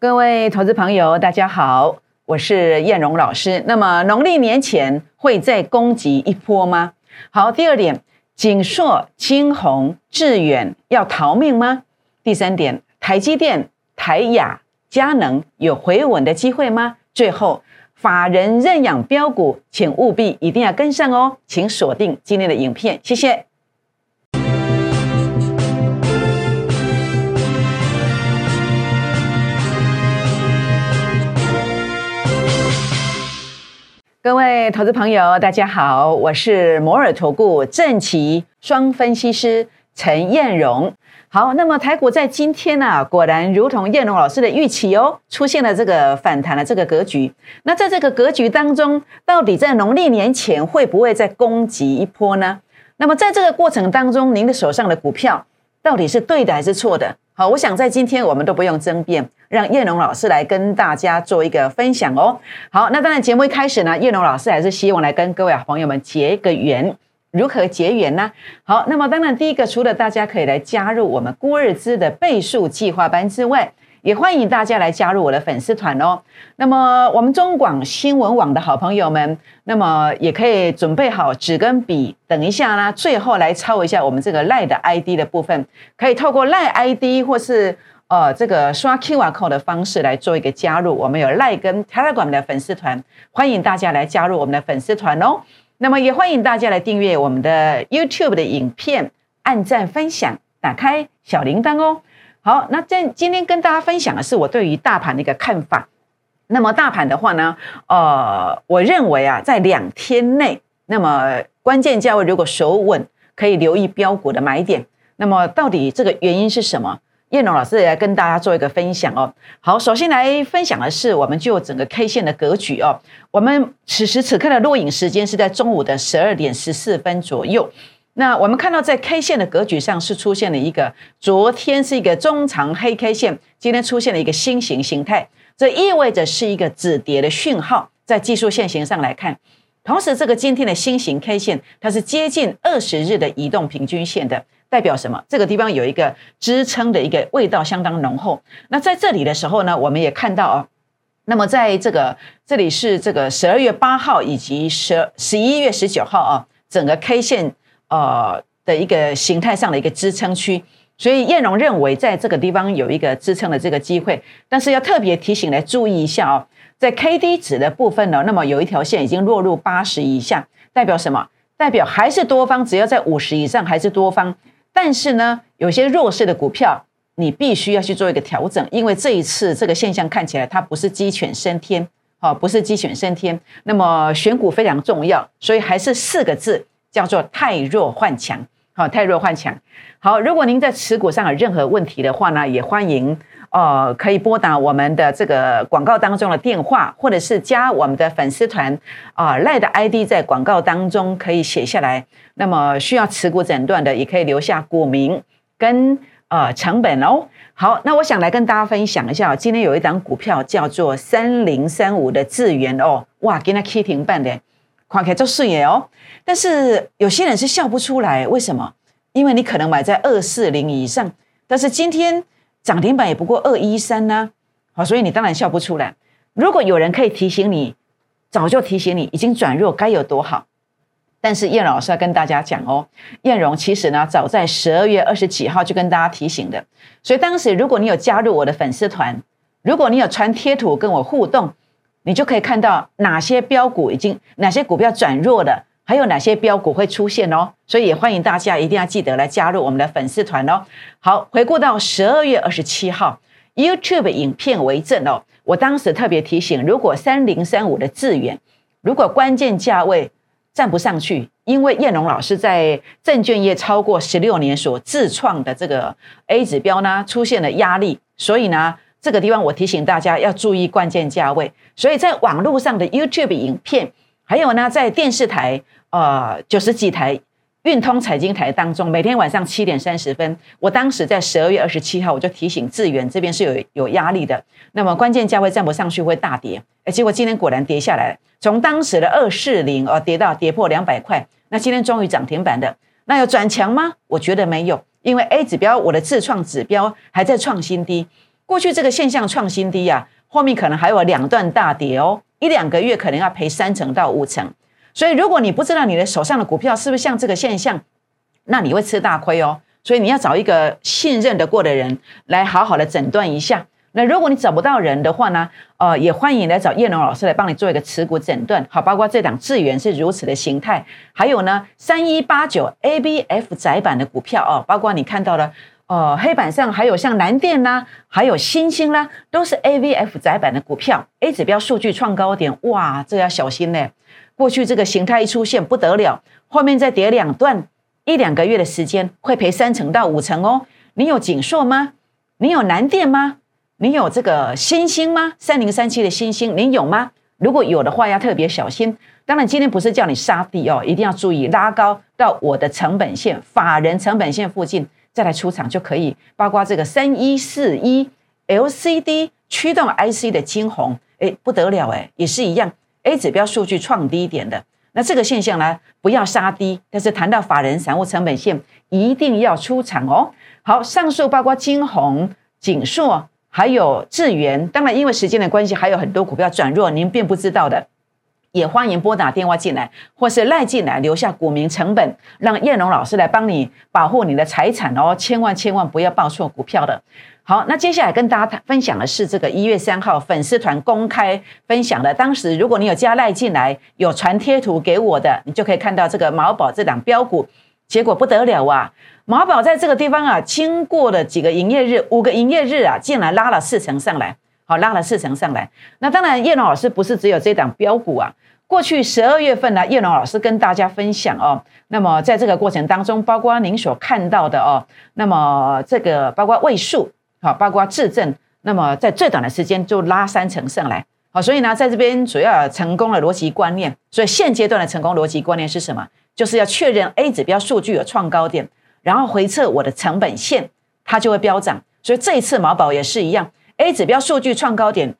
各位投资朋友，大家好，我是燕荣老师。那么农历年前会再攻击一波吗？好，第二点，锦硕、金鸿、致远要逃命吗？第三点，台积电、台雅、佳能有回稳的机会吗？最后，法人认养标股，请务必一定要跟上哦，请锁定今天的影片，谢谢。各位投资朋友，大家好，我是摩尔投顾正奇双分析师陈燕荣。好，那么台股在今天呢，果然如同燕荣老师的预期哦，出现了这个反弹的这个格局。那在这个格局当中，到底在农历年前会不会再攻击一波呢？那么在这个过程当中，您的手上的股票到底是对的还是错的？好，我想在今天我们都不用争辩，让叶龙老师来跟大家做一个分享哦。好，那当然节目一开始呢，叶龙老师还是希望来跟各位朋友们结一个缘。如何结缘呢？好，那么当然第一个，除了大家可以来加入我们郭日资的倍数计划班之外，也欢迎大家来加入我的粉丝团哦。那么，我们中广新闻网的好朋友们，那么也可以准备好纸跟笔，等一下呢，最后来抄一下我们这个赖的 ID 的部分，可以透过赖 ID 或是呃这个刷 QR code 的方式来做一个加入。我们有赖跟 Telegram 的粉丝团，欢迎大家来加入我们的粉丝团哦。那么也欢迎大家来订阅我们的 YouTube 的影片，按赞分享，打开小铃铛哦。好，那在今天跟大家分享的是我对于大盘的一个看法。那么大盘的话呢，呃，我认为啊，在两天内，那么关键价位如果守稳，可以留意标股的买点。那么到底这个原因是什么？叶龙老师也来跟大家做一个分享哦。好，首先来分享的是，我们就整个 K 线的格局哦。我们此时此刻的录影时间是在中午的十二点十四分左右。那我们看到，在 K 线的格局上是出现了一个，昨天是一个中长黑 K 线，今天出现了一个新型形态，这意味着是一个止跌的讯号，在技术线型上来看。同时，这个今天的新型 K 线，它是接近二十日的移动平均线的，代表什么？这个地方有一个支撑的一个味道相当浓厚。那在这里的时候呢，我们也看到哦，那么在这个这里是这个十二月八号以及十十一月十九号啊，整个 K 线。呃的一个形态上的一个支撑区，所以燕荣认为在这个地方有一个支撑的这个机会，但是要特别提醒来注意一下哦，在 K D 值的部分呢，那么有一条线已经落入八十以下，代表什么？代表还是多方，只要在五十以上还是多方，但是呢，有些弱势的股票你必须要去做一个调整，因为这一次这个现象看起来它不是鸡犬升天，哦，不是鸡犬升天，那么选股非常重要，所以还是四个字。叫做太弱换强，好，太弱换强。好，如果您在持股上有任何问题的话呢，也欢迎呃可以拨打我们的这个广告当中的电话，或者是加我们的粉丝团啊赖的 ID 在广告当中可以写下来。那么需要持股诊断的，也可以留下股名跟呃成本哦。好，那我想来跟大家分享一下，今天有一档股票叫做三零三五的智源哦，哇，给它 K 停办的。看起来就是耶哦，但是有些人是笑不出来，为什么？因为你可能买在二四零以上，但是今天涨停板也不过二一三呢，好，所以你当然笑不出来。如果有人可以提醒你，早就提醒你已经转弱，该有多好。但是燕老师要跟大家讲哦，燕荣其实呢，早在十二月二十几号就跟大家提醒的，所以当时如果你有加入我的粉丝团，如果你有传贴图跟我互动。你就可以看到哪些标股已经哪些股票转弱的，还有哪些标股会出现哦。所以也欢迎大家一定要记得来加入我们的粉丝团哦。好，回顾到十二月二十七号，YouTube 影片为证哦。我当时特别提醒，如果三零三五的致远，如果关键价位站不上去，因为燕龙老师在证券业超过十六年所自创的这个 A 指标呢，出现了压力，所以呢。这个地方我提醒大家要注意关键价位，所以在网络上的 YouTube 影片，还有呢在电视台呃九十几台运通财经台当中，每天晚上七点三十分，我当时在十二月二十七号我就提醒智源这边是有有压力的，那么关键价位站不上去会大跌，哎，结果今天果然跌下来，从当时的二四零哦跌到跌破两百块，那今天终于涨停板的，那有转强吗？我觉得没有，因为 A 指标我的自创指标还在创新低。过去这个现象创新低啊，后面可能还有两段大跌哦，一两个月可能要赔三成到五成。所以如果你不知道你的手上的股票是不是像这个现象，那你会吃大亏哦。所以你要找一个信任得过的人来好好的诊断一下。那如果你找不到人的话呢？呃，也欢迎来找叶龙老师来帮你做一个持股诊断。好，包括这档智源是如此的形态，还有呢，三一八九 A B F 窄板的股票哦，包括你看到的，呃，黑板上还有像南电啦，还有星星啦，都是 A V F 窄板的股票。A 指标数据创高点，哇，这要小心呢。过去这个形态一出现不得了，后面再跌两段，一两个月的时间会赔三成到五成哦。你有锦硕吗？你有南电吗？你有这个星星吗？三零三七的星星，你有吗？如果有的话，要特别小心。当然，今天不是叫你杀低哦，一定要注意拉高到我的成本线、法人成本线附近再来出场就可以。包括这个三一四一 LCD 驱动 IC 的金红，哎，不得了哎，也是一样，A 指标数据创低点的。那这个现象呢，不要杀低，但是谈到法人散户成本线，一定要出场哦。好，上述包括金红、锦硕。还有智源，当然因为时间的关系，还有很多股票转弱，您并不知道的，也欢迎拨打电话进来，或是赖进来，留下股民成本，让叶龙老师来帮你保护你的财产哦，千万千万不要报错股票的。好，那接下来跟大家分享的是这个一月三号粉丝团公开分享的，当时如果你有加赖进来，有传贴图给我的，你就可以看到这个毛宝这档标股，结果不得了啊！毛宝在这个地方啊，经过了几个营业日，五个营业日啊，竟然拉了四成上来，好，拉了四成上来。那当然，叶龙老师不是只有这档标股啊。过去十二月份呢，叶龙老师跟大家分享哦。那么在这个过程当中，包括您所看到的哦，那么这个包括位数，好，包括质证，那么在最短的时间就拉三成上来，好，所以呢，在这边主要成功的逻辑观念，所以现阶段的成功逻辑观念是什么？就是要确认 A 指标数据有创高点。然后回测我的成本线，它就会飙涨。所以这一次毛宝也是一样，A 指标数据创高点，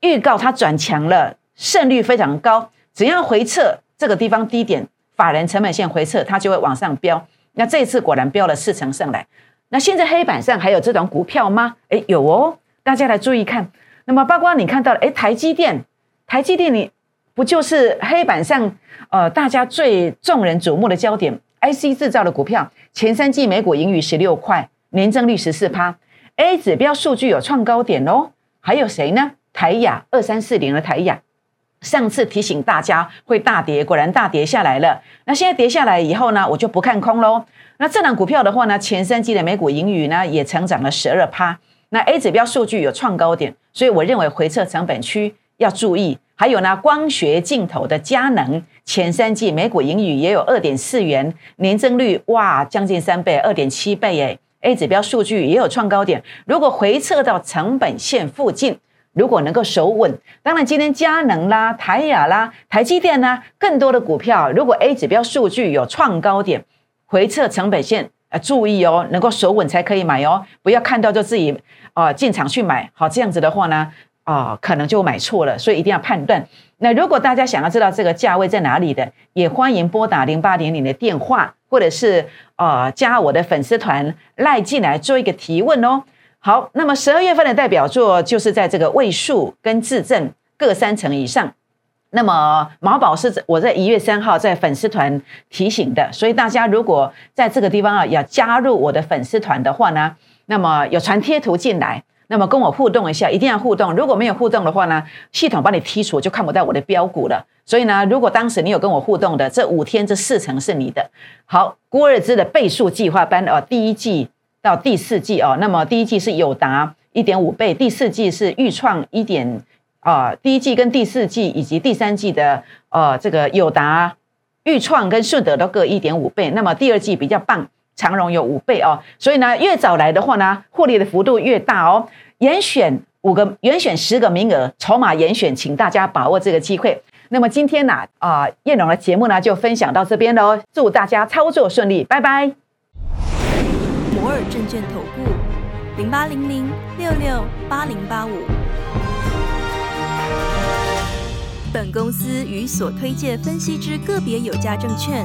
预告它转强了，胜率非常高。只要回撤这个地方低点，法人成本线回撤，它就会往上飙。那这一次果然飙了四成上来。那现在黑板上还有这种股票吗？哎，有哦，大家来注意看。那么包括你看到了，哎，台积电，台积电你不就是黑板上呃大家最众人瞩目的焦点？IC 制造的股票，前三季每股盈余十六块，年增率十四趴。A 指标数据有创高点哦。还有谁呢？台雅二三四零的台雅，上次提醒大家会大跌，果然大跌下来了。那现在跌下来以后呢，我就不看空喽。那这档股票的话呢，前三季的每股盈余呢也成长了十二趴。那 A 指标数据有创高点，所以我认为回撤成本区要注意。还有呢，光学镜头的佳能。前三季每股盈余也有二点四元，年增率哇将近三倍，二点七倍诶 A 指标数据也有创高点，如果回撤到成本线附近，如果能够守稳，当然今天佳能啦、台雅啦、台积电啦，更多的股票，如果 A 指标数据有创高点，回撤成本线，呃，注意哦，能够守稳才可以买哦，不要看到就自己啊进场去买，好这样子的话呢，啊可能就买错了，所以一定要判断。那如果大家想要知道这个价位在哪里的，也欢迎拨打零八零零的电话，或者是呃加我的粉丝团赖进来做一个提问哦。好，那么十二月份的代表作就是在这个位数跟质证各三成以上。那么毛宝是我在一月三号在粉丝团提醒的，所以大家如果在这个地方啊要加入我的粉丝团的话呢，那么有传贴图进来。那么跟我互动一下，一定要互动。如果没有互动的话呢，系统把你剔除，就看不到我的标股了。所以呢，如果当时你有跟我互动的，这五天这四成是你的。好，郭日之的倍数计划班哦，第一季到第四季哦，那么第一季是友达一点五倍，第四季是豫创一点啊，第一季跟第四季以及第三季的呃这个友达、豫创跟顺德都各一点五倍。那么第二季比较棒。长荣有五倍哦，所以呢，越早来的话呢，获利的幅度越大哦。严选五个，严选十个名额，筹码严选，请大家把握这个机会。那么今天呢，啊，叶龙的节目呢就分享到这边喽，祝大家操作顺利，拜拜。摩尔证券投顾零八零零六六八零八五，本公司与所推介分析之个别有价证券